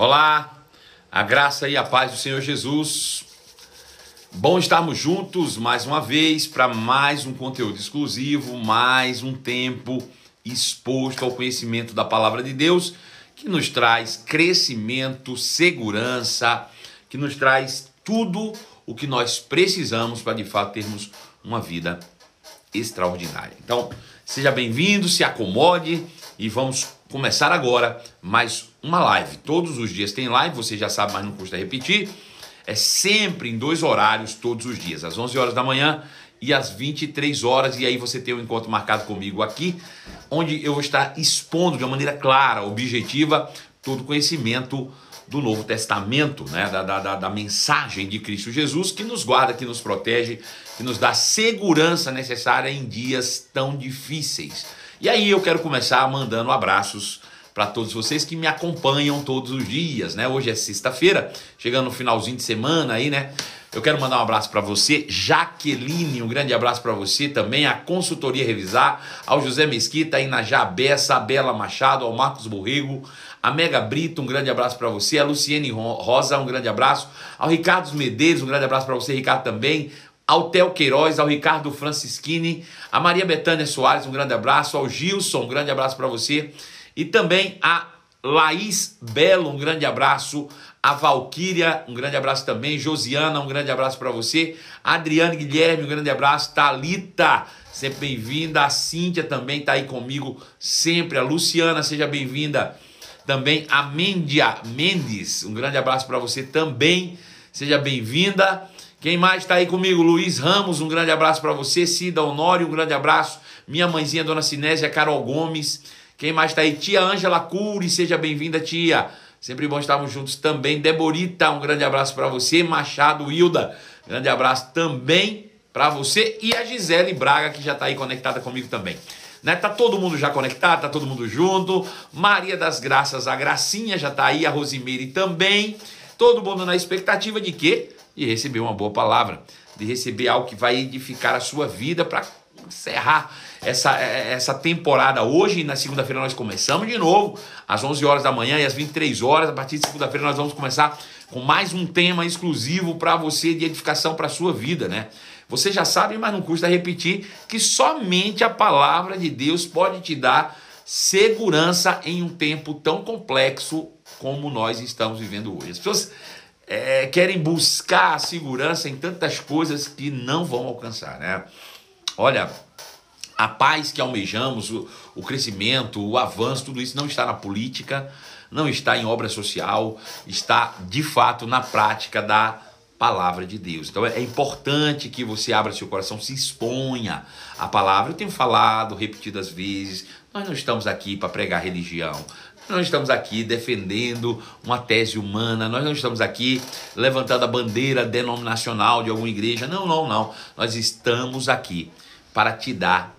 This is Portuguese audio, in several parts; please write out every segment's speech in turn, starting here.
Olá, a graça e a paz do Senhor Jesus. Bom estarmos juntos mais uma vez para mais um conteúdo exclusivo, mais um tempo exposto ao conhecimento da palavra de Deus, que nos traz crescimento, segurança, que nos traz tudo o que nós precisamos para de fato termos uma vida extraordinária. Então, seja bem-vindo, se acomode e vamos começar agora mais uma live. Todos os dias tem live, você já sabe, mas não custa repetir. É sempre em dois horários todos os dias, às 11 horas da manhã e às 23 horas, e aí você tem um encontro marcado comigo aqui, onde eu vou estar expondo de uma maneira clara, objetiva, todo o conhecimento do Novo Testamento, né? Da, da, da, mensagem de Cristo Jesus, que nos guarda, que nos protege, que nos dá segurança necessária em dias tão difíceis. E aí eu quero começar mandando abraços para todos vocês que me acompanham todos os dias, né? Hoje é sexta-feira, chegando no finalzinho de semana aí, né? Eu quero mandar um abraço para você, Jaqueline, um grande abraço para você também, a Consultoria Revisar, ao José Mesquita, Inajá Bessa, a Bela Machado, ao Marcos Borrego, a Mega Brito, um grande abraço para você, a Luciene Rosa, um grande abraço, ao Ricardo Medeiros, um grande abraço para você, Ricardo também, ao Theo Queiroz, ao Ricardo Francischini, a Maria Betânia Soares, um grande abraço, ao Gilson, um grande abraço para você, e também a Laís Belo, um grande abraço, a Valquíria, um grande abraço também, Josiana, um grande abraço para você, Adriane Guilherme, um grande abraço, Talita, sempre bem-vinda, a Cíntia também está aí comigo sempre, a Luciana, seja bem-vinda, também a Mendia Mendes, um grande abraço para você também, seja bem-vinda, quem mais está aí comigo? Luiz Ramos, um grande abraço para você. Cida Honório, um grande abraço. Minha mãezinha, Dona Sinésia Carol Gomes. Quem mais está aí? Tia Ângela Cury, seja bem-vinda, tia. Sempre bom estarmos juntos também. Deborita, um grande abraço para você. Machado Hilda, grande abraço também para você. E a Gisele Braga, que já está aí conectada comigo também. Né? Tá todo mundo já conectado, tá todo mundo junto. Maria das Graças, a Gracinha já está aí, a Rosimeire também. Todo mundo na expectativa de quê? E receber uma boa palavra, de receber algo que vai edificar a sua vida para encerrar essa, essa temporada hoje. Na segunda-feira nós começamos de novo, às 11 horas da manhã e às 23 horas. A partir de segunda-feira nós vamos começar com mais um tema exclusivo para você de edificação para a sua vida, né? Você já sabe, mas não custa repetir que somente a palavra de Deus pode te dar segurança em um tempo tão complexo como nós estamos vivendo hoje. As pessoas é, querem buscar a segurança em tantas coisas que não vão alcançar, né? Olha, a paz que almejamos, o, o crescimento, o avanço, tudo isso não está na política, não está em obra social, está de fato na prática da palavra de Deus. Então é importante que você abra seu coração, se exponha à palavra. Eu tenho falado repetidas vezes, nós não estamos aqui para pregar religião. Nós estamos aqui defendendo uma tese humana, nós não estamos aqui levantando a bandeira denominacional de alguma igreja. Não, não, não. Nós estamos aqui para te dar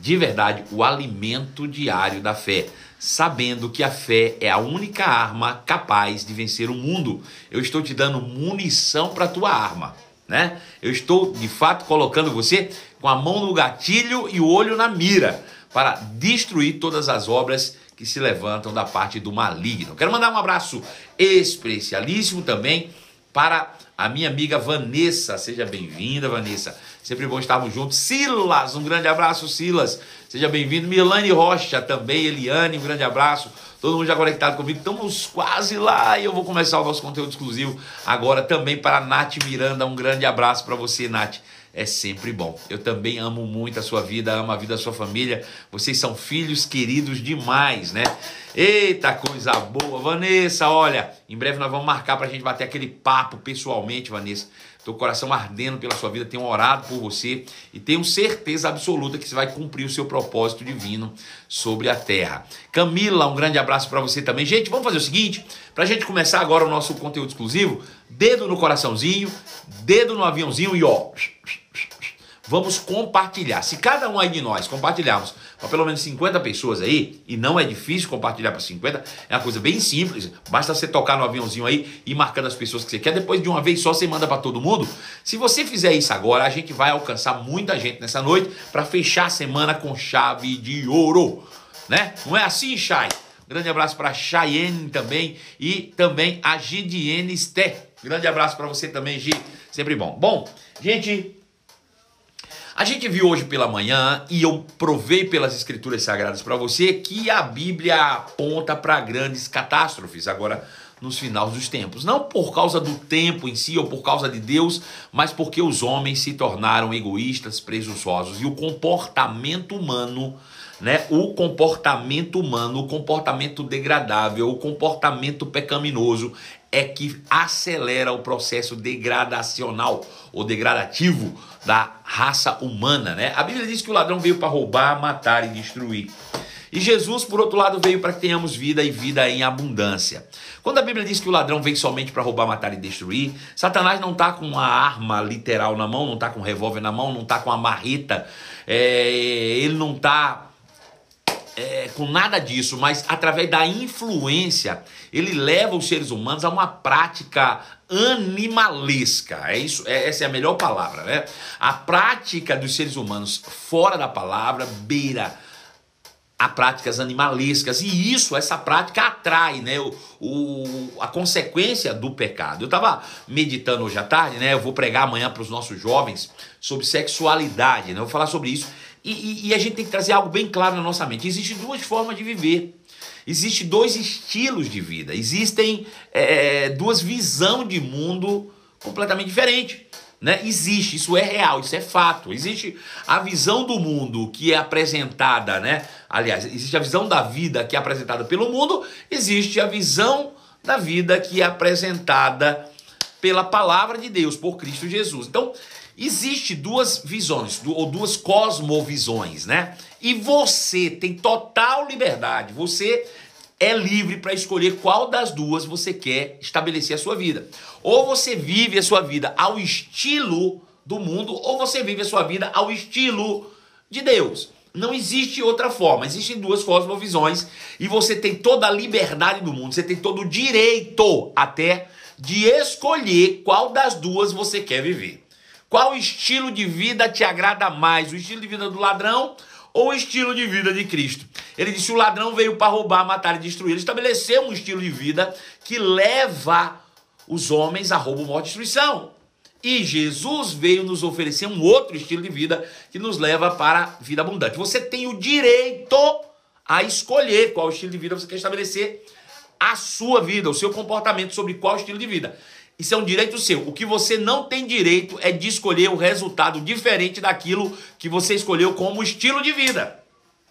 de verdade o alimento diário da fé, sabendo que a fé é a única arma capaz de vencer o mundo. Eu estou te dando munição para a tua arma, né? Eu estou de fato colocando você com a mão no gatilho e o olho na mira para destruir todas as obras que se levantam da parte do maligno. Quero mandar um abraço especialíssimo também para a minha amiga Vanessa. Seja bem-vinda, Vanessa. Sempre bom estarmos juntos. Silas, um grande abraço, Silas. Seja bem-vindo. Milane Rocha também, Eliane, um grande abraço. Todo mundo já conectado comigo. Estamos quase lá e eu vou começar o nosso conteúdo exclusivo agora também para a Nath Miranda. Um grande abraço para você, Nath é sempre bom. Eu também amo muito a sua vida, amo a vida da sua família. Vocês são filhos queridos demais, né? Eita coisa boa, Vanessa. Olha, em breve nós vamos marcar para a gente bater aquele papo pessoalmente, Vanessa. Teu coração ardendo pela sua vida, tenho orado por você e tenho certeza absoluta que você vai cumprir o seu propósito divino sobre a terra. Camila, um grande abraço para você também. Gente, vamos fazer o seguinte, para a gente começar agora o nosso conteúdo exclusivo, dedo no coraçãozinho, dedo no aviãozinho e ó, vamos compartilhar. Se cada um aí de nós compartilharmos para pelo menos 50 pessoas aí, e não é difícil compartilhar para 50, é uma coisa bem simples. Basta você tocar no aviãozinho aí e marcando as pessoas que você quer. Depois de uma vez só você manda para todo mundo. Se você fizer isso agora, a gente vai alcançar muita gente nessa noite para fechar a semana com chave de ouro, né? Não é assim, Chay? Grande abraço para Chayenne também e também a Gidiene Sté. Grande abraço para você também, Gi. Sempre bom. Bom, gente, a gente viu hoje pela manhã e eu provei pelas escrituras sagradas para você que a Bíblia aponta para grandes catástrofes agora nos finais dos tempos. Não por causa do tempo em si ou por causa de Deus, mas porque os homens se tornaram egoístas, presunçosos e o comportamento humano né? O comportamento humano, o comportamento degradável, o comportamento pecaminoso é que acelera o processo degradacional ou degradativo da raça humana, né? A Bíblia diz que o ladrão veio para roubar, matar e destruir. E Jesus, por outro lado, veio para que tenhamos vida e vida em abundância. Quando a Bíblia diz que o ladrão vem somente para roubar, matar e destruir, Satanás não está com uma arma literal na mão, não está com um revólver na mão, não está com uma marreta, é, ele não está é, com nada disso, mas através da influência, ele leva os seres humanos a uma prática animalesca. É isso, é, essa é a melhor palavra, né? A prática dos seres humanos fora da palavra beira a práticas animalescas e isso, essa prática atrai, né, o, o a consequência do pecado. Eu estava meditando hoje à tarde, né, eu vou pregar amanhã para os nossos jovens sobre sexualidade, né, eu vou falar sobre isso e, e, e, a gente tem que trazer algo bem claro na nossa mente. Existem duas formas de viver. Existem dois estilos de vida. Existem é, duas visões de mundo completamente diferentes. Né? Existe, isso é real, isso é fato. Existe a visão do mundo que é apresentada, né? Aliás, existe a visão da vida que é apresentada pelo mundo, existe a visão da vida que é apresentada pela palavra de Deus, por Cristo Jesus. Então, Existe duas visões, ou duas cosmovisões, né? E você tem total liberdade, você é livre para escolher qual das duas você quer estabelecer a sua vida. Ou você vive a sua vida ao estilo do mundo, ou você vive a sua vida ao estilo de Deus. Não existe outra forma, existem duas cosmovisões e você tem toda a liberdade do mundo, você tem todo o direito até de escolher qual das duas você quer viver. Qual estilo de vida te agrada mais? O estilo de vida do ladrão ou o estilo de vida de Cristo? Ele disse: o ladrão veio para roubar, matar e destruir. Ele estabeleceu um estilo de vida que leva os homens a roubo, morte e destruição. E Jesus veio nos oferecer um outro estilo de vida que nos leva para a vida abundante. Você tem o direito a escolher qual estilo de vida você quer estabelecer a sua vida, o seu comportamento sobre qual estilo de vida. Isso é um direito seu. O que você não tem direito é de escolher o resultado diferente daquilo que você escolheu como estilo de vida,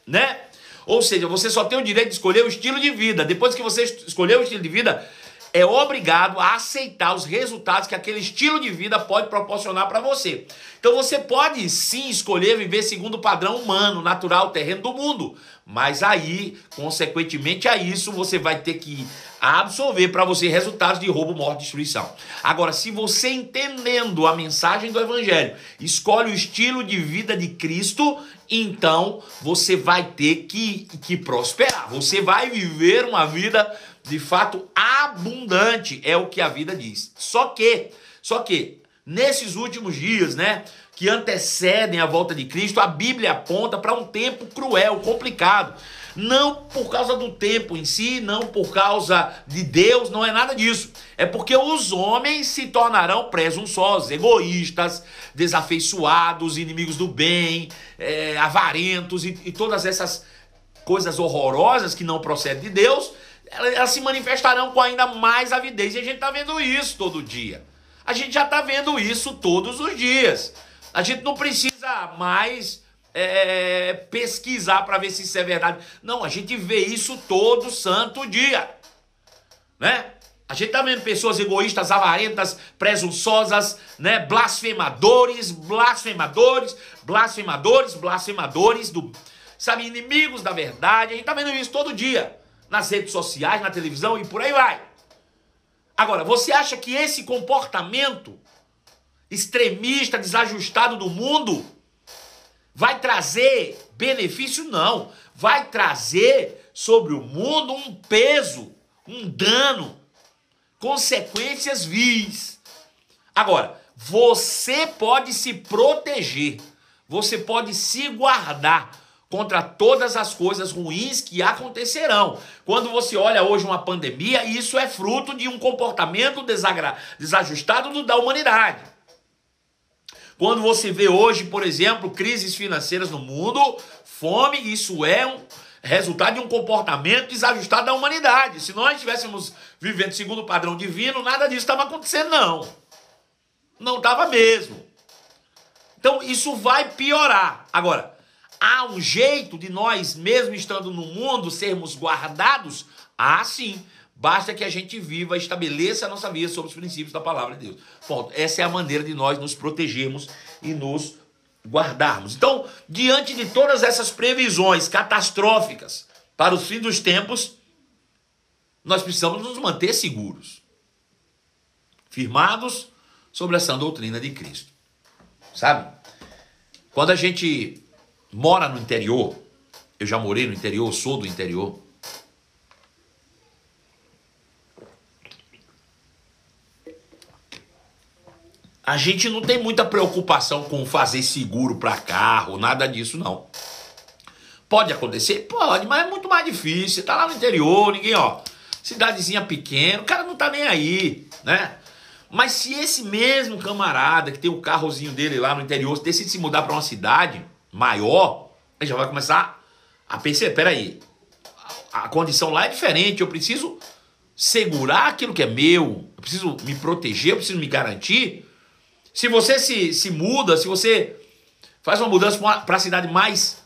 né? Ou seja, você só tem o direito de escolher o estilo de vida. Depois que você escolheu o estilo de vida, é obrigado a aceitar os resultados que aquele estilo de vida pode proporcionar para você. Então você pode sim escolher viver segundo o padrão humano, natural, terreno do mundo, mas aí, consequentemente a isso, você vai ter que absorver para você resultados de roubo, morte destruição. Agora, se você entendendo a mensagem do evangelho, escolhe o estilo de vida de Cristo, então você vai ter que, que prosperar. Você vai viver uma vida de fato abundante, é o que a vida diz. Só que, só que nesses últimos dias, né, que antecedem a volta de Cristo, a Bíblia aponta para um tempo cruel, complicado. Não por causa do tempo em si, não por causa de Deus, não é nada disso. É porque os homens se tornarão presunçosos, egoístas, desafeiçoados, inimigos do bem, é, avarentos e, e todas essas coisas horrorosas que não procedem de Deus, elas, se manifestarão com ainda mais avidez. E a gente está vendo isso todo dia. A gente já está vendo isso todos os dias. A gente não precisa mais é, pesquisar para ver se isso é verdade. Não, a gente vê isso todo santo dia. Né? A gente tá vendo pessoas egoístas, avarentas, presunçosas, né? Blasfemadores, blasfemadores, blasfemadores, blasfemadores do, sabe, inimigos da verdade. A gente tá vendo isso todo dia nas redes sociais, na televisão e por aí vai. Agora, você acha que esse comportamento extremista, desajustado do mundo vai trazer benefício? Não. Vai trazer sobre o mundo um peso, um dano, consequências vis. Agora, você pode se proteger, você pode se guardar contra todas as coisas ruins que acontecerão. Quando você olha hoje uma pandemia, isso é fruto de um comportamento desajustado da humanidade. Quando você vê hoje, por exemplo, crises financeiras no mundo, fome, isso é um resultado de um comportamento desajustado da humanidade. Se nós estivéssemos vivendo segundo o padrão divino, nada disso estava acontecendo, não. Não estava mesmo. Então isso vai piorar. Agora, há um jeito de nós, mesmo estando no mundo, sermos guardados? Ah, sim. Basta que a gente viva, estabeleça a nossa vida sobre os princípios da palavra de Deus. Ponto. Essa é a maneira de nós nos protegermos e nos guardarmos. Então, diante de todas essas previsões catastróficas para os fins dos tempos, nós precisamos nos manter seguros, firmados sobre essa doutrina de Cristo. Sabe? Quando a gente mora no interior, eu já morei no interior, sou do interior. A gente não tem muita preocupação com fazer seguro para carro, nada disso não. Pode acontecer? Pode, mas é muito mais difícil. Tá lá no interior, ninguém, ó, cidadezinha pequena, o cara não tá nem aí, né? Mas se esse mesmo camarada que tem o carrozinho dele lá no interior decide se mudar para uma cidade maior, ele já vai começar a perceber, peraí, a condição lá é diferente, eu preciso segurar aquilo que é meu, eu preciso me proteger, eu preciso me garantir se você se, se muda, se você faz uma mudança para a cidade mais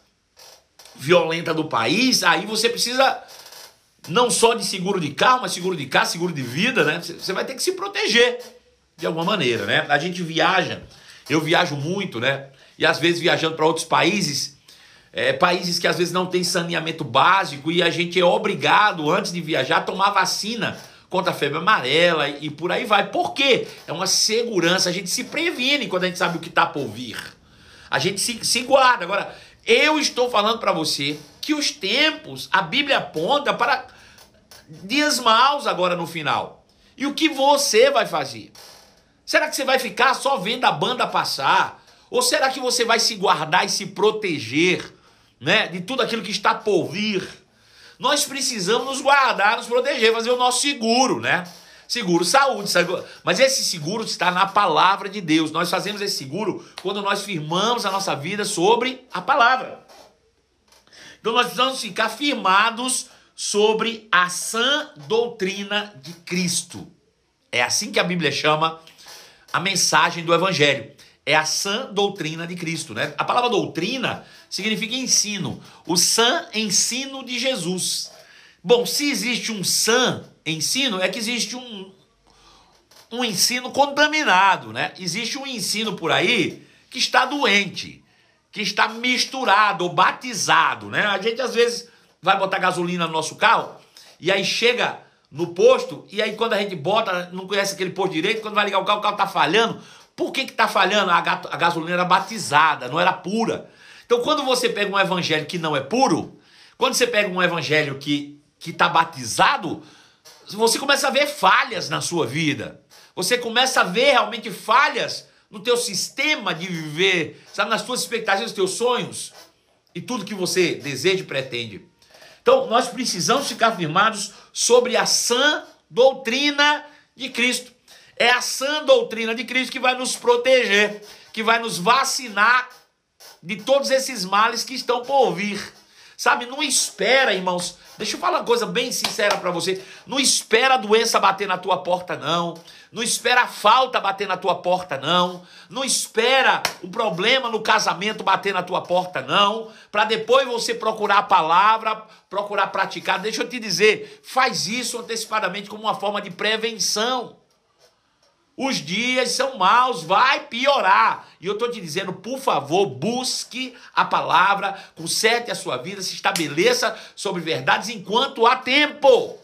violenta do país, aí você precisa não só de seguro de carro, mas seguro de casa, seguro de vida, né? Você vai ter que se proteger de alguma maneira, né? A gente viaja, eu viajo muito, né? E às vezes viajando para outros países, é, países que às vezes não tem saneamento básico e a gente é obrigado, antes de viajar, a tomar vacina contra a febre amarela e por aí vai. Por quê? É uma segurança, a gente se previne quando a gente sabe o que está por vir. A gente se, se guarda. Agora, eu estou falando para você que os tempos, a Bíblia aponta para dias maus agora no final. E o que você vai fazer? Será que você vai ficar só vendo a banda passar? Ou será que você vai se guardar e se proteger, né, de tudo aquilo que está por vir? nós precisamos nos guardar, nos proteger, fazer o nosso seguro, né? Seguro saúde, seguro. mas esse seguro está na palavra de Deus. Nós fazemos esse seguro quando nós firmamos a nossa vida sobre a palavra. Então nós precisamos ficar firmados sobre a sã doutrina de Cristo. É assim que a Bíblia chama a mensagem do Evangelho. É a sã doutrina de Cristo, né? A palavra doutrina significa ensino. O sã ensino de Jesus. Bom, se existe um sã ensino, é que existe um, um ensino contaminado, né? Existe um ensino por aí que está doente, que está misturado ou batizado, né? A gente às vezes vai botar gasolina no nosso carro e aí chega no posto e aí quando a gente bota, não conhece aquele posto direito, quando vai ligar o carro, o carro tá falhando. Por que que tá falhando? A, a gasolina era batizada, não era pura. Então, quando você pega um evangelho que não é puro, quando você pega um evangelho que que está batizado, você começa a ver falhas na sua vida. Você começa a ver realmente falhas no teu sistema de viver, sabe, nas tuas expectativas, nos teus sonhos e tudo que você deseja e pretende. Então, nós precisamos ficar firmados sobre a sã doutrina de Cristo. É a sã doutrina de Cristo que vai nos proteger, que vai nos vacinar de todos esses males que estão por vir. Sabe, não espera, irmãos. Deixa eu falar uma coisa bem sincera para você. Não espera a doença bater na tua porta, não. Não espera a falta bater na tua porta, não. Não espera o problema no casamento bater na tua porta, não. Para depois você procurar a palavra, procurar praticar. Deixa eu te dizer, faz isso antecipadamente como uma forma de prevenção. Os dias são maus, vai piorar. E eu estou te dizendo, por favor, busque a palavra, conserte a sua vida, se estabeleça sobre verdades enquanto há tempo.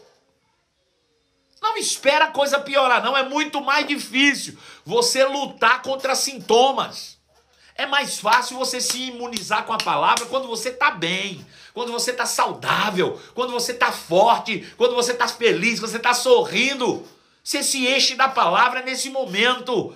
Não espera a coisa piorar, não. É muito mais difícil você lutar contra sintomas. É mais fácil você se imunizar com a palavra quando você está bem, quando você está saudável, quando você está forte, quando você está feliz, quando você está sorrindo. Você se enche da palavra nesse momento.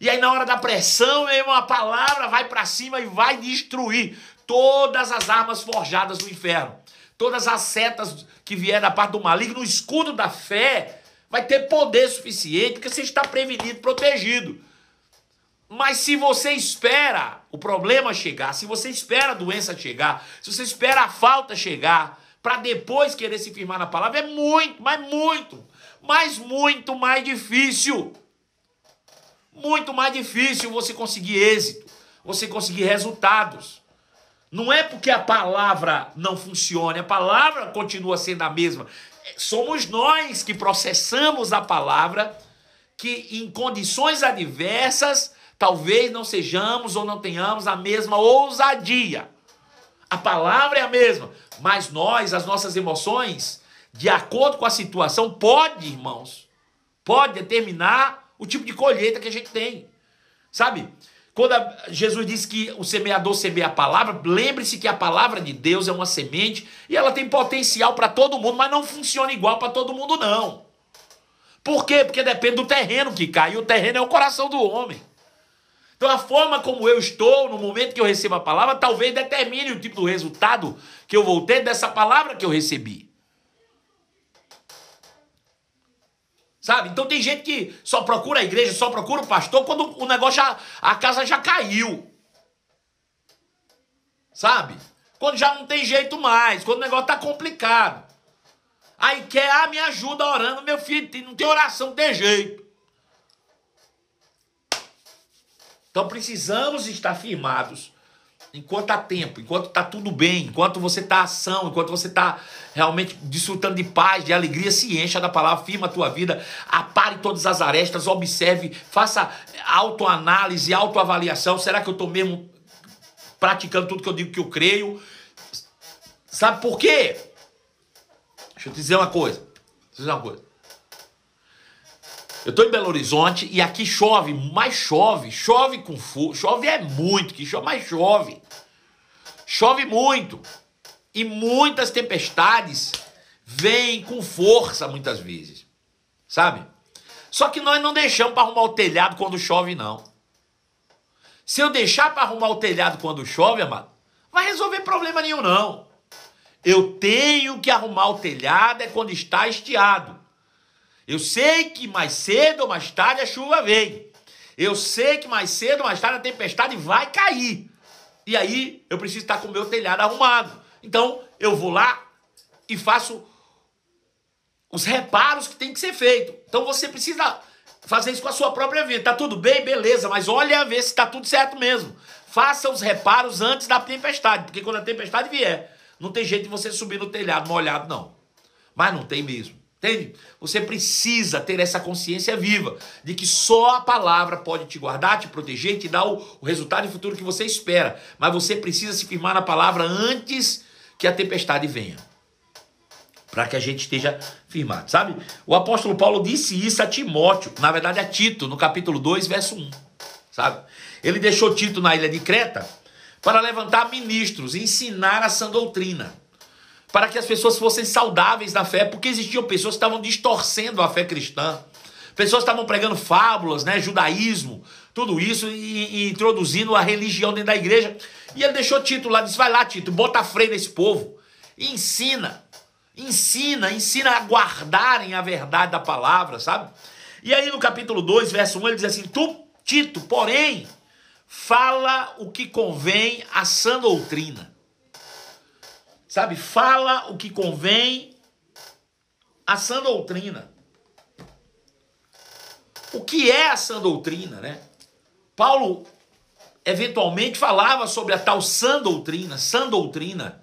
E aí, na hora da pressão, a palavra vai para cima e vai destruir todas as armas forjadas do inferno, todas as setas que vierem da parte do maligno, o escudo da fé vai ter poder suficiente, porque você está prevenido, protegido. Mas se você espera o problema chegar, se você espera a doença chegar, se você espera a falta chegar, para depois querer se firmar na palavra, é muito, mas muito, mas muito mais difícil. Muito mais difícil você conseguir êxito, você conseguir resultados. Não é porque a palavra não funcione, a palavra continua sendo a mesma. Somos nós que processamos a palavra que em condições adversas talvez não sejamos ou não tenhamos a mesma ousadia. A palavra é a mesma, mas nós, as nossas emoções, de acordo com a situação, pode, irmãos, pode determinar o tipo de colheita que a gente tem. Sabe? Quando Jesus diz que o semeador semeia a palavra, lembre-se que a palavra de Deus é uma semente e ela tem potencial para todo mundo, mas não funciona igual para todo mundo, não. Por quê? Porque depende do terreno que cai, e o terreno é o coração do homem. Então a forma como eu estou no momento que eu recebo a palavra talvez determine o tipo do resultado que eu vou ter dessa palavra que eu recebi. Sabe? Então tem gente que só procura a igreja, só procura o pastor quando o negócio já. a casa já caiu. Sabe? Quando já não tem jeito mais, quando o negócio tá complicado. Aí quer, ah, me ajuda orando, meu filho, não tem oração, não tem jeito. Então precisamos estar firmados enquanto há tempo, enquanto está tudo bem, enquanto você está ação, enquanto você está realmente desfrutando de paz, de alegria, se encha da palavra, firma a tua vida, apare todas as arestas, observe, faça autoanálise, autoavaliação. Será que eu estou mesmo praticando tudo que eu digo que eu creio? Sabe por quê? Deixa eu te dizer uma coisa. Deixa eu te dizer uma coisa. Eu estou em Belo Horizonte e aqui chove, mas chove, chove com fogo, chove é muito, que chove, mas chove. Chove muito. E muitas tempestades vêm com força muitas vezes. Sabe? Só que nós não deixamos para arrumar o telhado quando chove, não. Se eu deixar para arrumar o telhado quando chove, amado, vai resolver problema nenhum, não. Eu tenho que arrumar o telhado é quando está estiado. Eu sei que mais cedo ou mais tarde a chuva vem. Eu sei que mais cedo ou mais tarde a tempestade vai cair. E aí eu preciso estar com o meu telhado arrumado. Então eu vou lá e faço os reparos que tem que ser feito. Então você precisa fazer isso com a sua própria vida. Tá tudo bem, beleza, mas olha a ver se está tudo certo mesmo. Faça os reparos antes da tempestade, porque quando a tempestade vier, não tem jeito de você subir no telhado molhado, não. Mas não tem mesmo. Entende? Você precisa ter essa consciência viva de que só a palavra pode te guardar, te proteger te dar o, o resultado e futuro que você espera. Mas você precisa se firmar na palavra antes que a tempestade venha. Para que a gente esteja firmado, sabe? O apóstolo Paulo disse isso a Timóteo, na verdade a Tito, no capítulo 2, verso 1, sabe? Ele deixou Tito na ilha de Creta para levantar ministros, ensinar a sã doutrina para que as pessoas fossem saudáveis na fé, porque existiam pessoas que estavam distorcendo a fé cristã. Pessoas estavam pregando fábulas, né, judaísmo, tudo isso e, e introduzindo a religião dentro da igreja. E ele deixou Tito lá, disse: "Vai lá, Tito, bota freio nesse povo e ensina. Ensina, ensina a guardarem a verdade da palavra, sabe? E aí no capítulo 2, verso 1, ele diz assim: "Tu, Tito, porém, fala o que convém à sã doutrina." Sabe? Fala o que convém à sã doutrina. O que é a sã doutrina, né? Paulo eventualmente falava sobre a tal sã doutrina, sã doutrina.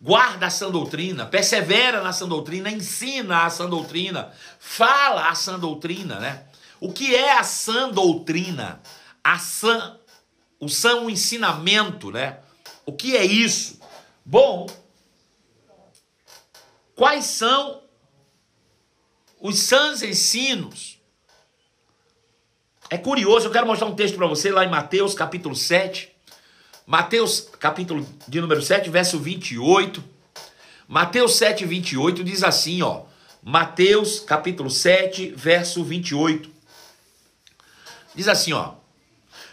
Guarda a sã doutrina, persevera na sã doutrina, ensina a sã doutrina, fala a sã doutrina, né? O que é a sã doutrina? A sã, o sã ensinamento, né? O que é isso? Bom, Quais são os sãs ensinos? É curioso, eu quero mostrar um texto para você lá em Mateus capítulo 7. Mateus capítulo de número 7, verso 28. Mateus 7, 28 diz assim, ó. Mateus capítulo 7, verso 28. Diz assim, ó.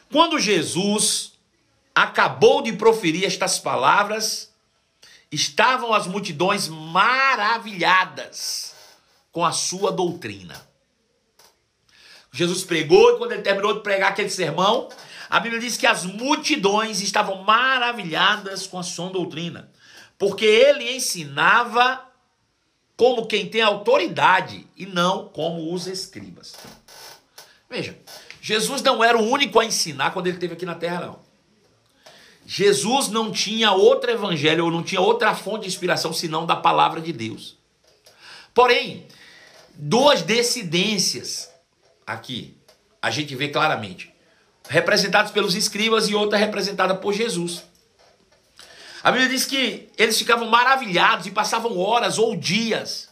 Quando Jesus acabou de proferir estas palavras, estavam as multidões maravilhadas com a sua doutrina. Jesus pregou e quando ele terminou de pregar aquele sermão, a Bíblia diz que as multidões estavam maravilhadas com a sua doutrina, porque ele ensinava como quem tem autoridade e não como os escribas. Veja, Jesus não era o único a ensinar quando ele esteve aqui na terra, não. Jesus não tinha outro evangelho ou não tinha outra fonte de inspiração senão da palavra de Deus. Porém, duas dissidências aqui a gente vê claramente, representadas pelos escribas e outra representada por Jesus. A Bíblia diz que eles ficavam maravilhados e passavam horas ou dias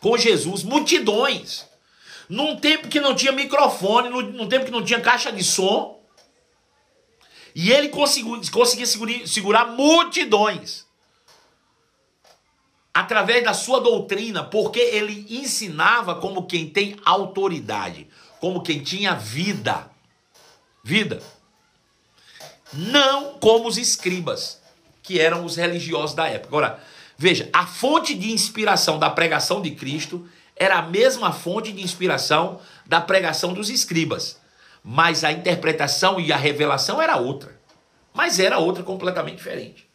com Jesus, multidões. Num tempo que não tinha microfone, num tempo que não tinha caixa de som. E ele conseguiu, conseguia segurar, segurar multidões através da sua doutrina, porque ele ensinava como quem tem autoridade, como quem tinha vida. Vida. Não como os escribas que eram os religiosos da época. Agora, veja, a fonte de inspiração da pregação de Cristo era a mesma fonte de inspiração da pregação dos escribas, mas a interpretação e a revelação era outra. Mas era outra completamente diferente.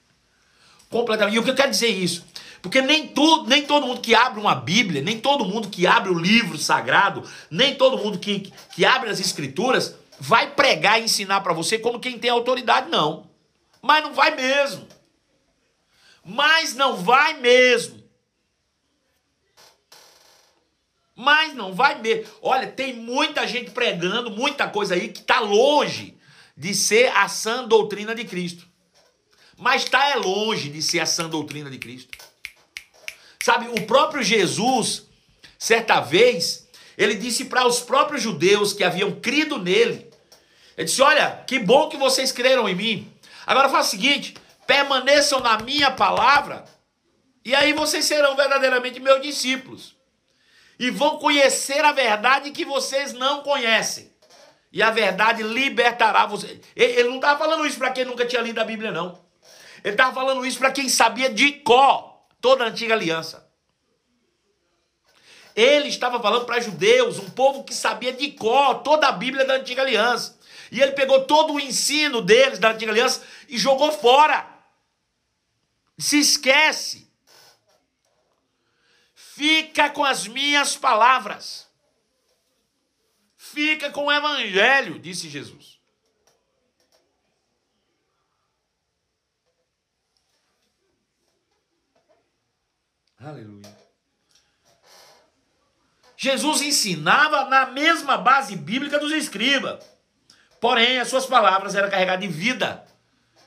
Completamente. E o que eu quero dizer é isso? Porque nem, tu, nem todo mundo que abre uma Bíblia, nem todo mundo que abre o livro sagrado, nem todo mundo que, que abre as escrituras vai pregar e ensinar para você como quem tem autoridade, não. Mas não vai mesmo mas não vai mesmo. Mas não vai mesmo. Olha, tem muita gente pregando, muita coisa aí que está longe de ser a sã doutrina de Cristo. Mas está é longe de ser a sã doutrina de Cristo. Sabe, o próprio Jesus, certa vez, ele disse para os próprios judeus que haviam crido nele, ele disse: Olha, que bom que vocês creram em mim. Agora faz o seguinte: permaneçam na minha palavra, e aí vocês serão verdadeiramente meus discípulos. E vão conhecer a verdade que vocês não conhecem. E a verdade libertará vocês. Ele não estava falando isso para quem nunca tinha lido a Bíblia, não. Ele estava falando isso para quem sabia de có toda a antiga aliança. Ele estava falando para judeus, um povo que sabia de có toda a Bíblia da antiga aliança. E ele pegou todo o ensino deles da antiga aliança e jogou fora. Se esquece. Fica com as minhas palavras. Fica com o evangelho, disse Jesus. Aleluia. Jesus ensinava na mesma base bíblica dos escribas. Porém, as suas palavras eram carregadas de vida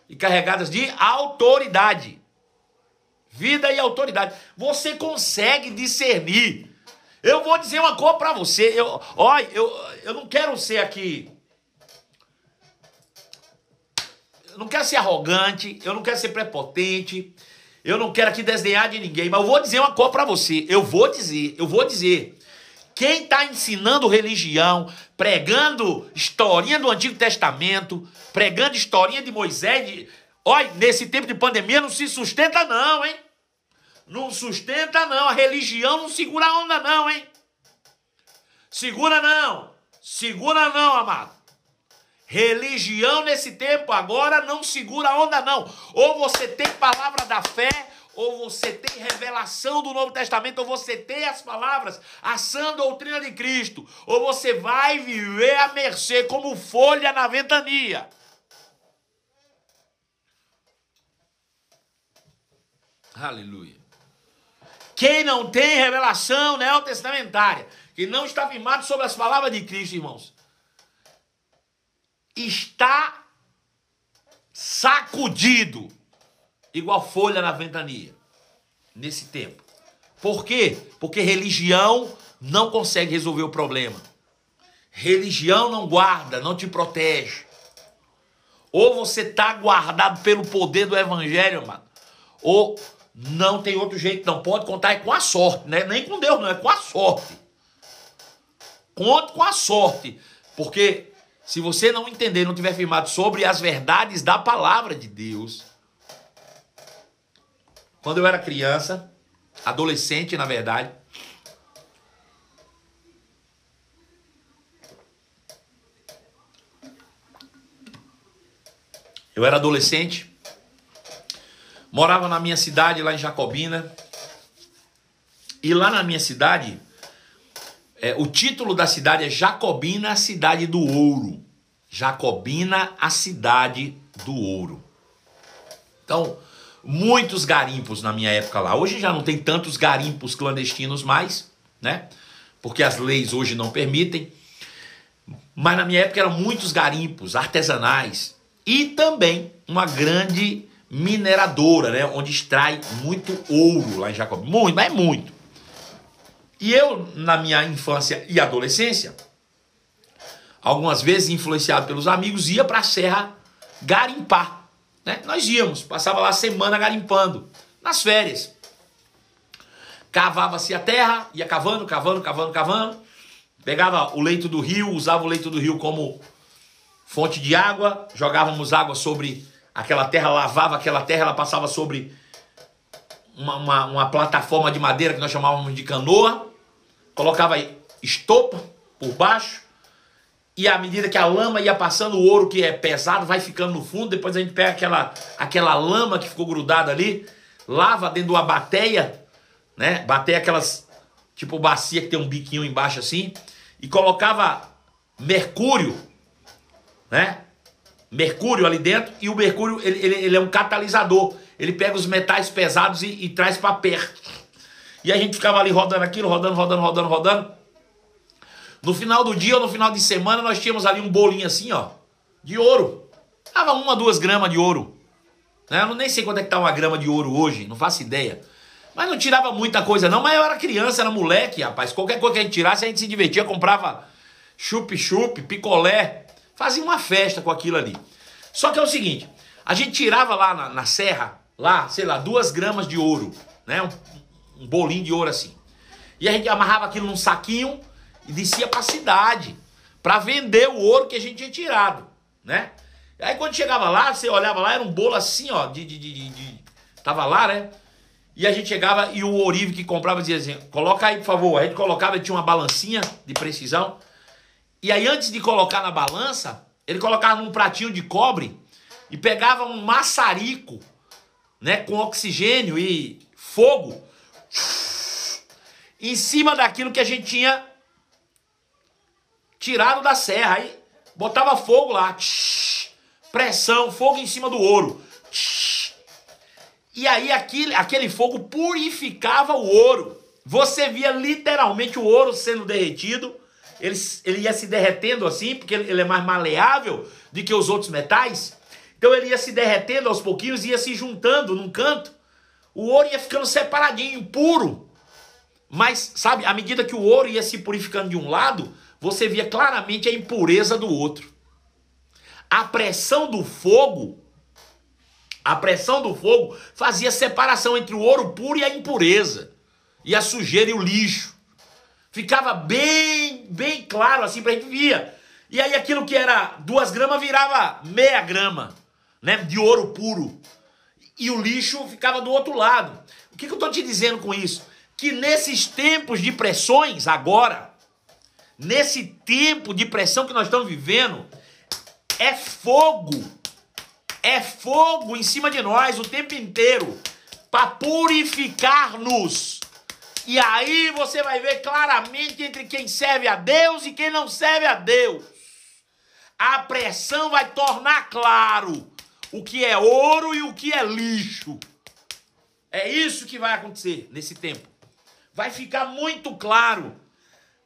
e carregadas de autoridade vida e autoridade. Você consegue discernir. Eu vou dizer uma coisa para você. Eu, olha, eu, eu não quero ser aqui. Eu não quero ser arrogante, eu não quero ser prepotente, eu não quero aqui desdenhar de ninguém, mas eu vou dizer uma coisa para você. Eu vou dizer, eu vou dizer. Quem está ensinando religião, pregando historinha do Antigo Testamento, pregando historinha de Moisés, olha, nesse tempo de pandemia não se sustenta não, hein? Não sustenta, não. A religião não segura a onda, não, hein? Segura, não. Segura, não, amado. Religião nesse tempo agora não segura a onda, não. Ou você tem palavra da fé, ou você tem revelação do Novo Testamento, ou você tem as palavras, a sã doutrina de Cristo, ou você vai viver à mercê como folha na ventania. Aleluia. Quem não tem revelação neotestamentária, que não está firmado sobre as palavras de Cristo, irmãos, está sacudido, igual folha na ventania, nesse tempo. Por quê? Porque religião não consegue resolver o problema. Religião não guarda, não te protege. Ou você está guardado pelo poder do evangelho, mano, ou não tem outro jeito, não. Pode contar é com a sorte, né? Nem com Deus, não, é com a sorte. Conte com a sorte. Porque se você não entender, não tiver firmado sobre as verdades da palavra de Deus. Quando eu era criança, adolescente, na verdade, Eu era adolescente, morava na minha cidade, lá em Jacobina. E lá na minha cidade, é, o título da cidade é Jacobina, a cidade do ouro. Jacobina, a cidade do ouro. Então, muitos garimpos na minha época lá. Hoje já não tem tantos garimpos clandestinos mais, né? Porque as leis hoje não permitem. Mas na minha época eram muitos garimpos artesanais, e também uma grande mineradora, né, onde extrai muito ouro lá em Jacob. Muito, mas é muito. E eu, na minha infância e adolescência, algumas vezes influenciado pelos amigos, ia para a serra garimpar. Né? Nós íamos, passava lá semana garimpando, nas férias. Cavava-se a terra, ia cavando, cavando, cavando, cavando. Pegava o leito do rio, usava o leito do rio como fonte de água, jogávamos água sobre aquela terra, lavava aquela terra, ela passava sobre uma, uma, uma plataforma de madeira que nós chamávamos de canoa, colocava estopa por baixo, e à medida que a lama ia passando, o ouro que é pesado vai ficando no fundo, depois a gente pega aquela, aquela lama que ficou grudada ali, lava dentro de uma bateia, né? Bateia aquelas, tipo bacia que tem um biquinho embaixo assim, e colocava mercúrio né? Mercúrio ali dentro e o mercúrio ele, ele, ele é um catalisador. Ele pega os metais pesados e, e traz para perto. E a gente ficava ali rodando aquilo, rodando, rodando, rodando, rodando. No final do dia ou no final de semana nós tínhamos ali um bolinho assim, ó, de ouro. Tava uma, duas gramas de ouro. Né? Eu nem sei quanto é que tá uma grama de ouro hoje, não faço ideia. Mas não tirava muita coisa não, mas eu era criança, era moleque, rapaz. Qualquer coisa que a gente tirasse, a gente se divertia, comprava chup-chup, picolé, fazia uma festa com aquilo ali. Só que é o seguinte, a gente tirava lá na, na serra, lá, sei lá, duas gramas de ouro, né? Um, um bolinho de ouro assim. E a gente amarrava aquilo num saquinho e descia para cidade para vender o ouro que a gente tinha tirado, né? Aí quando chegava lá, você olhava lá, era um bolo assim, ó, de, de, de, de tava lá, né? E a gente chegava e o ourive que comprava dizia assim: coloca aí, por favor. A gente colocava, tinha uma balancinha de precisão. E aí, antes de colocar na balança, ele colocava num pratinho de cobre e pegava um maçarico, né, com oxigênio e fogo, em cima daquilo que a gente tinha tirado da serra. Aí botava fogo lá, pressão, fogo em cima do ouro. E aí aquele, aquele fogo purificava o ouro. Você via literalmente o ouro sendo derretido ele, ele ia se derretendo assim, porque ele é mais maleável do que os outros metais. Então ele ia se derretendo aos pouquinhos, ia se juntando num canto. O ouro ia ficando separadinho, puro. Mas, sabe, à medida que o ouro ia se purificando de um lado, você via claramente a impureza do outro. A pressão do fogo, a pressão do fogo fazia separação entre o ouro puro e a impureza, e a sujeira e o lixo. Ficava bem, bem claro assim pra gente via. E aí aquilo que era duas gramas virava meia grama, né? De ouro puro. E o lixo ficava do outro lado. O que, que eu tô te dizendo com isso? Que nesses tempos de pressões, agora, nesse tempo de pressão que nós estamos vivendo, é fogo. É fogo em cima de nós o tempo inteiro para purificar-nos e aí você vai ver claramente entre quem serve a Deus e quem não serve a Deus. A pressão vai tornar claro o que é ouro e o que é lixo. É isso que vai acontecer nesse tempo. Vai ficar muito claro,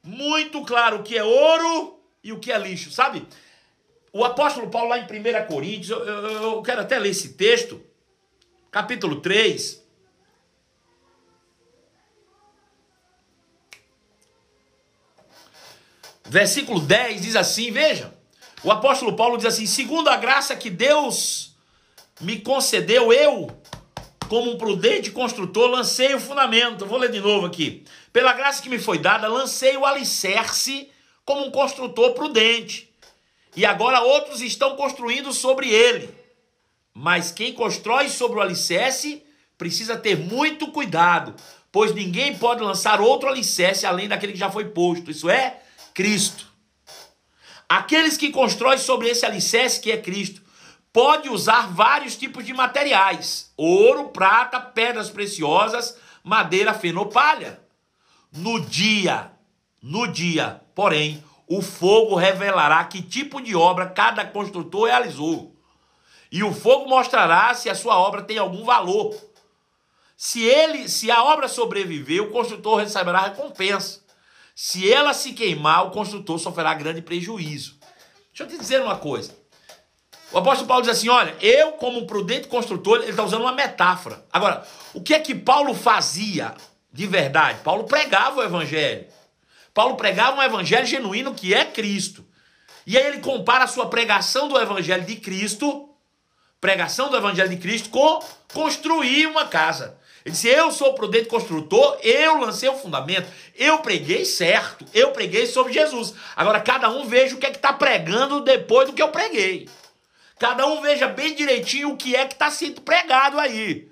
muito claro o que é ouro e o que é lixo, sabe? O apóstolo Paulo, lá em 1 Coríntios, eu, eu, eu quero até ler esse texto, capítulo 3, Versículo 10 diz assim: veja, o apóstolo Paulo diz assim: segundo a graça que Deus me concedeu, eu, como um prudente construtor, lancei o fundamento. Vou ler de novo aqui. Pela graça que me foi dada, lancei o alicerce como um construtor prudente. e agora outros estão construindo sobre ele. Mas quem constrói sobre o alicerce precisa ter muito cuidado, pois ninguém pode lançar outro alicerce além daquele que já foi posto, isso é, Cristo. Aqueles que constroem sobre esse alicerce que é Cristo, pode usar vários tipos de materiais: ouro, prata, pedras preciosas, madeira, feno, palha. No dia, no dia, porém, o fogo revelará que tipo de obra cada construtor realizou. E o fogo mostrará se a sua obra tem algum valor. Se ele, se a obra sobreviver, o construtor receberá recompensa. Se ela se queimar, o construtor sofrerá grande prejuízo. Deixa eu te dizer uma coisa. O apóstolo Paulo diz assim: olha, eu, como prudente construtor, ele está usando uma metáfora. Agora, o que é que Paulo fazia de verdade? Paulo pregava o evangelho. Paulo pregava um evangelho genuíno que é Cristo. E aí ele compara a sua pregação do evangelho de Cristo, pregação do evangelho de Cristo, com construir uma casa. Ele disse: Eu sou o prudente construtor, eu lancei o fundamento, eu preguei certo, eu preguei sobre Jesus. Agora, cada um veja o que é que está pregando depois do que eu preguei. Cada um veja bem direitinho o que é que está sendo pregado aí.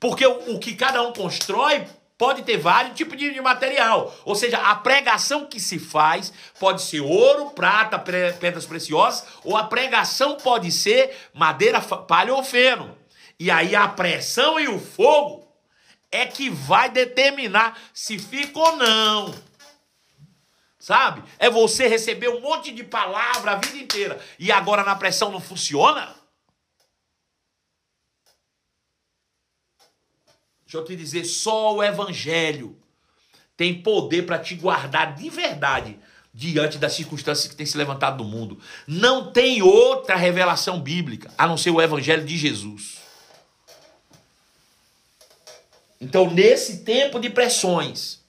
Porque o, o, que cada um constrói pode ter vários tipos de, de, material. Ou seja, a pregação que se faz pode ser ouro, prata, pedras preciosas, ou a pregação pode ser madeira, palha ou feno. E aí a pressão e o fogo é que vai determinar se fica ou não. Sabe? É você receber um monte de palavra a vida inteira e agora na pressão não funciona? Deixa eu te dizer, só o evangelho tem poder para te guardar de verdade diante das circunstâncias que tem se levantado no mundo. Não tem outra revelação bíblica a não ser o evangelho de Jesus. Então, nesse tempo de pressões,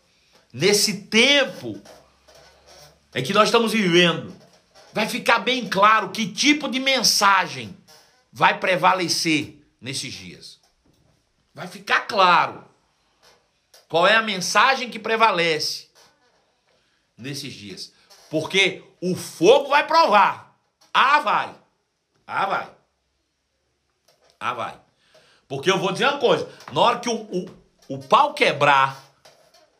nesse tempo em que nós estamos vivendo, vai ficar bem claro que tipo de mensagem vai prevalecer nesses dias. Vai ficar claro qual é a mensagem que prevalece nesses dias. Porque o fogo vai provar. Ah, vai. Ah, vai. Ah, vai. Porque eu vou dizer uma coisa: na hora que o, o, o pau quebrar,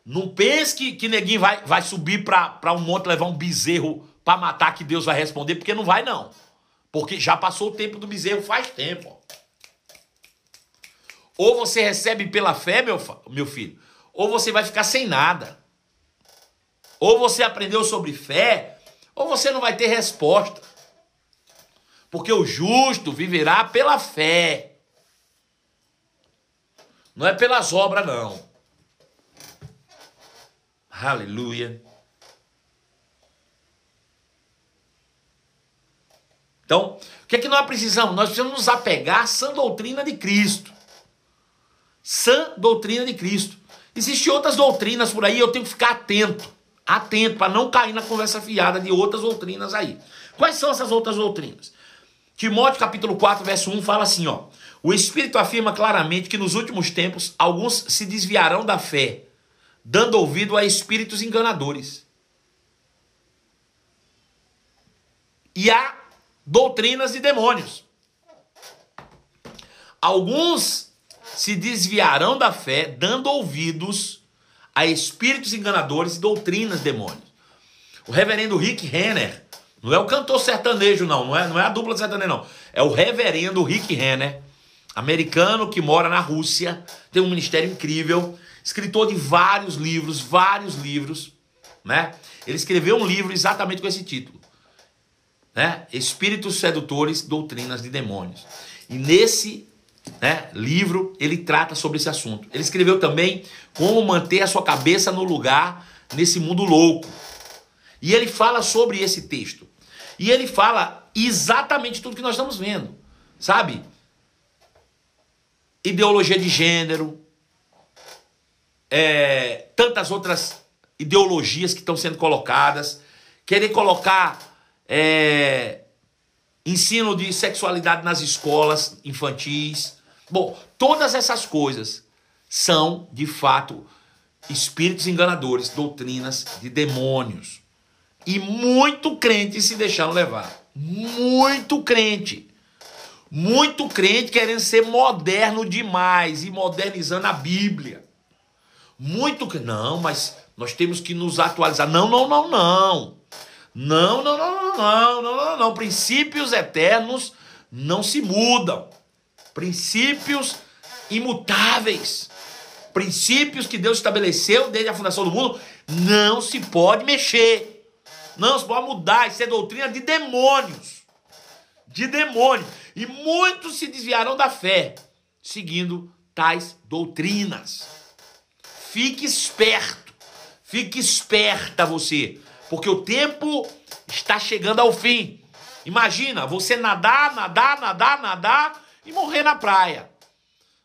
não pense que, que neguinho vai, vai subir para um monte levar um bezerro para matar que Deus vai responder, porque não vai, não. Porque já passou o tempo do bezerro faz tempo. Ou você recebe pela fé, meu, meu filho, ou você vai ficar sem nada. Ou você aprendeu sobre fé, ou você não vai ter resposta. Porque o justo viverá pela fé. Não é pelas obras, não. Aleluia. Então, o que é que nós precisamos? Nós precisamos nos apegar à sã doutrina de Cristo. Sã doutrina de Cristo. Existem outras doutrinas por aí, eu tenho que ficar atento. Atento, para não cair na conversa fiada de outras doutrinas aí. Quais são essas outras doutrinas? Timóteo capítulo 4, verso 1 fala assim, ó. O Espírito afirma claramente que nos últimos tempos alguns se desviarão da fé, dando ouvido a espíritos enganadores. E a doutrinas de demônios. Alguns se desviarão da fé, dando ouvidos a espíritos enganadores e doutrinas de demônios. O reverendo Rick Renner, não é o cantor sertanejo, não, não é, não é a dupla sertaneja, não. É o reverendo Rick Renner, americano que mora na Rússia, tem um ministério incrível, escritor de vários livros, vários livros, né? Ele escreveu um livro exatamente com esse título, né? Espíritos sedutores, doutrinas de demônios. E nesse né, livro ele trata sobre esse assunto. Ele escreveu também como manter a sua cabeça no lugar nesse mundo louco. E ele fala sobre esse texto. E ele fala exatamente tudo que nós estamos vendo, sabe? Ideologia de gênero, é, tantas outras ideologias que estão sendo colocadas, querer colocar é, ensino de sexualidade nas escolas infantis. Bom, todas essas coisas são, de fato, espíritos enganadores, doutrinas de demônios. E muito crente se deixaram levar. Muito crente. Muito crente querendo ser moderno demais e modernizando a Bíblia. Muito não, mas nós temos que nos atualizar. Não, não, não, não. Não, não, não, não, não, não, não, não. Princípios eternos não se mudam. Princípios imutáveis. Princípios que Deus estabeleceu desde a fundação do mundo não se pode mexer. Não se pode mudar. Isso é doutrina de demônios. De demônios. E muitos se desviaram da fé, seguindo tais doutrinas. Fique esperto. Fique esperta você. Porque o tempo está chegando ao fim. Imagina você nadar, nadar, nadar, nadar e morrer na praia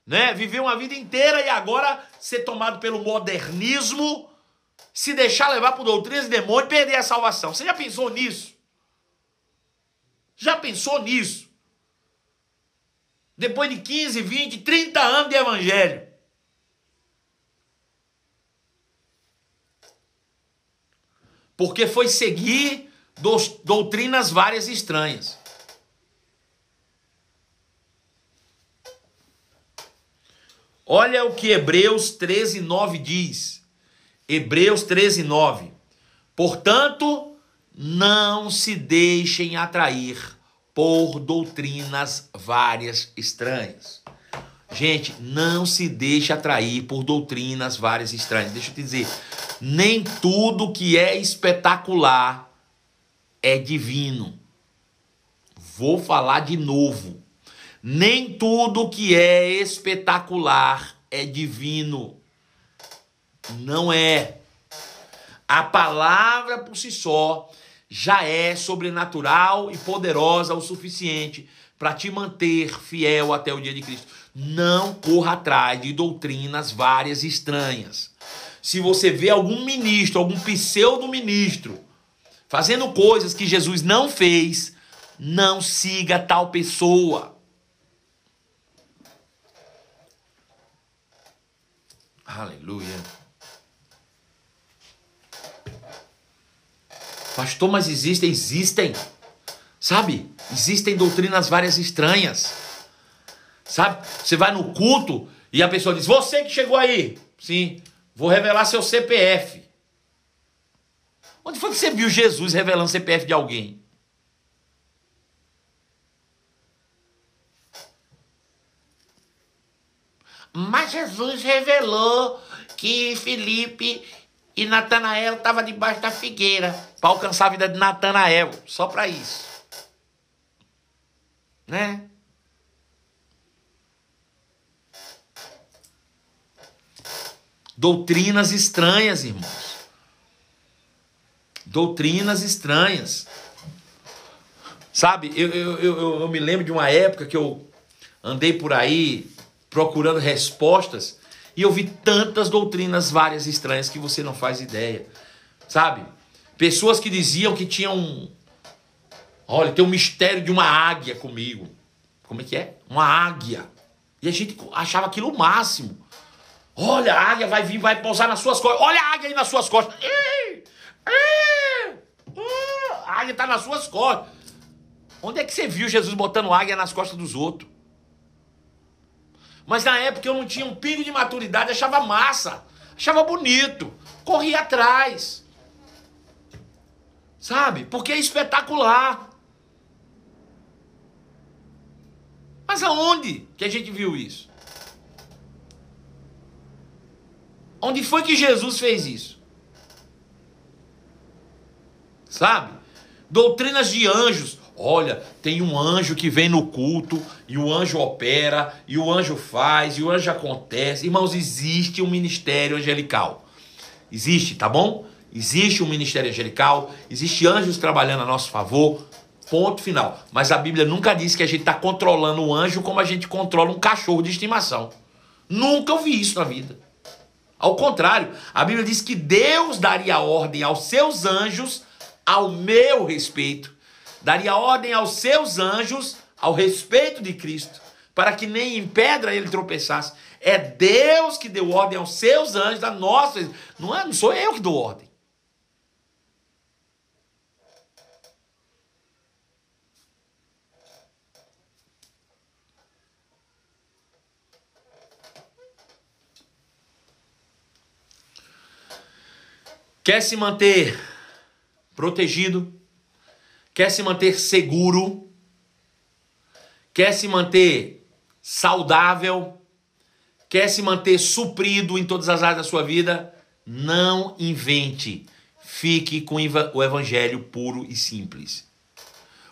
né? Viver uma vida inteira e agora ser tomado pelo modernismo, se deixar levar por doutrinas e demônios e perder a salvação. Você já pensou nisso? Já pensou nisso? Depois de 15, 20, 30 anos de evangelho. Porque foi seguir doutrinas várias estranhas. Olha o que Hebreus 13, 9 diz. Hebreus 13, 9. Portanto, não se deixem atrair por doutrinas várias estranhas. Gente, não se deixe atrair por doutrinas várias estranhas. Deixa eu te dizer, nem tudo que é espetacular é divino. Vou falar de novo. Nem tudo que é espetacular é divino. Não é. A palavra por si só já é sobrenatural e poderosa o suficiente para te manter fiel até o dia de Cristo. Não corra atrás de doutrinas várias estranhas. Se você vê algum ministro, algum pseudo-ministro, fazendo coisas que Jesus não fez, não siga tal pessoa. Aleluia. Pastor, mas existem, existem. Sabe? Existem doutrinas várias estranhas. Sabe? Você vai no culto e a pessoa diz: Você que chegou aí. Sim, vou revelar seu CPF. Onde foi que você viu Jesus revelando CPF de alguém? Mas Jesus revelou que Felipe e Natanael estavam debaixo da figueira para alcançar a vida de Natanael, só para isso. Né? Doutrinas estranhas, irmãos. Doutrinas estranhas. Sabe, eu, eu, eu, eu me lembro de uma época que eu andei por aí procurando respostas e eu vi tantas doutrinas várias estranhas que você não faz ideia. Sabe? Pessoas que diziam que tinham. Olha, tem um mistério de uma águia comigo. Como é que é? Uma águia. E a gente achava aquilo o máximo. Olha, a águia vai vir, vai pousar nas suas costas. Olha a águia aí nas suas costas. a águia está nas suas costas. Onde é que você viu Jesus botando águia nas costas dos outros? Mas na época eu não tinha um pingo de maturidade, achava massa, achava bonito, corria atrás. Sabe? Porque é espetacular. Mas aonde que a gente viu isso? Onde foi que Jesus fez isso? Sabe? Doutrinas de anjos. Olha, tem um anjo que vem no culto e o anjo opera e o anjo faz e o anjo acontece. Irmãos, existe um ministério angelical. Existe, tá bom? Existe um ministério angelical, existe anjos trabalhando a nosso favor. Ponto final. Mas a Bíblia nunca diz que a gente está controlando o anjo como a gente controla um cachorro de estimação. Nunca ouvi isso na vida. Ao contrário, a Bíblia diz que Deus daria ordem aos seus anjos ao meu respeito daria ordem aos seus anjos ao respeito de Cristo, para que nem em pedra ele tropeçasse. É Deus que deu ordem aos seus anjos, a nossa. Não, é, não sou eu que dou ordem. Quer se manter protegido, Quer se manter seguro? Quer se manter saudável? Quer se manter suprido em todas as áreas da sua vida? Não invente. Fique com o evangelho puro e simples.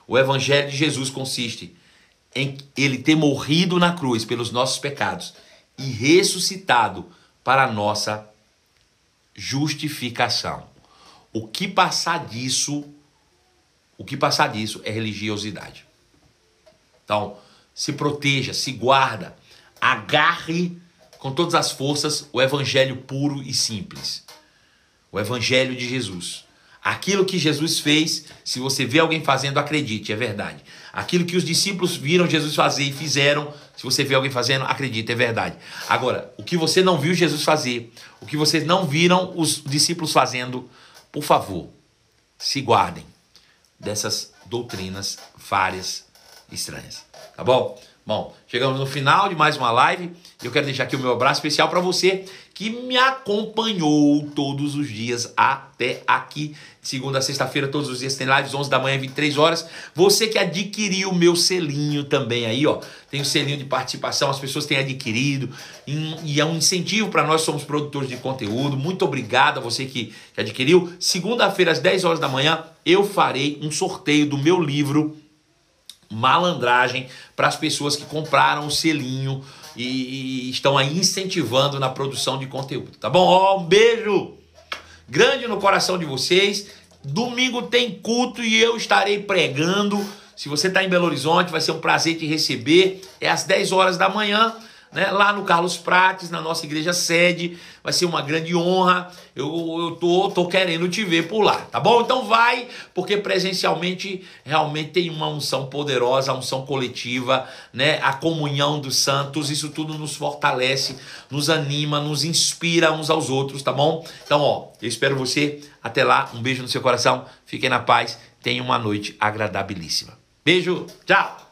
O evangelho de Jesus consiste em ele ter morrido na cruz pelos nossos pecados e ressuscitado para nossa justificação. O que passar disso, o que passar disso é religiosidade. Então, se proteja, se guarda, agarre com todas as forças o evangelho puro e simples. O evangelho de Jesus. Aquilo que Jesus fez, se você vê alguém fazendo, acredite, é verdade. Aquilo que os discípulos viram Jesus fazer e fizeram, se você vê alguém fazendo, acredite, é verdade. Agora, o que você não viu Jesus fazer, o que vocês não viram os discípulos fazendo, por favor, se guardem dessas doutrinas várias estranhas. Tá bom? Bom, chegamos no final de mais uma live. Eu quero deixar aqui o meu abraço especial para você que me acompanhou todos os dias até aqui. Segunda a sexta-feira, todos os dias tem lives, 11 da manhã, 23 horas. Você que adquiriu o meu selinho também aí, ó. Tem o selinho de participação, as pessoas têm adquirido. E é um incentivo para nós, somos produtores de conteúdo. Muito obrigado a você que, que adquiriu. Segunda-feira, às 10 horas da manhã, eu farei um sorteio do meu livro Malandragem para as pessoas que compraram o selinho e, e estão aí incentivando na produção de conteúdo, tá bom? Ó, um beijo grande no coração de vocês. Domingo tem culto e eu estarei pregando. Se você está em Belo Horizonte, vai ser um prazer te receber. É às 10 horas da manhã né, lá no Carlos Prates, na nossa igreja sede. Vai ser uma grande honra. Eu, eu tô, tô querendo te ver por lá, tá bom? Então vai, porque presencialmente realmente tem uma unção poderosa, a unção coletiva, né? A comunhão dos santos, isso tudo nos fortalece, nos anima, nos inspira uns aos outros, tá bom? Então, ó, eu espero você. Até lá, um beijo no seu coração. Fiquem na paz. Tenha uma noite agradabilíssima. Beijo, tchau!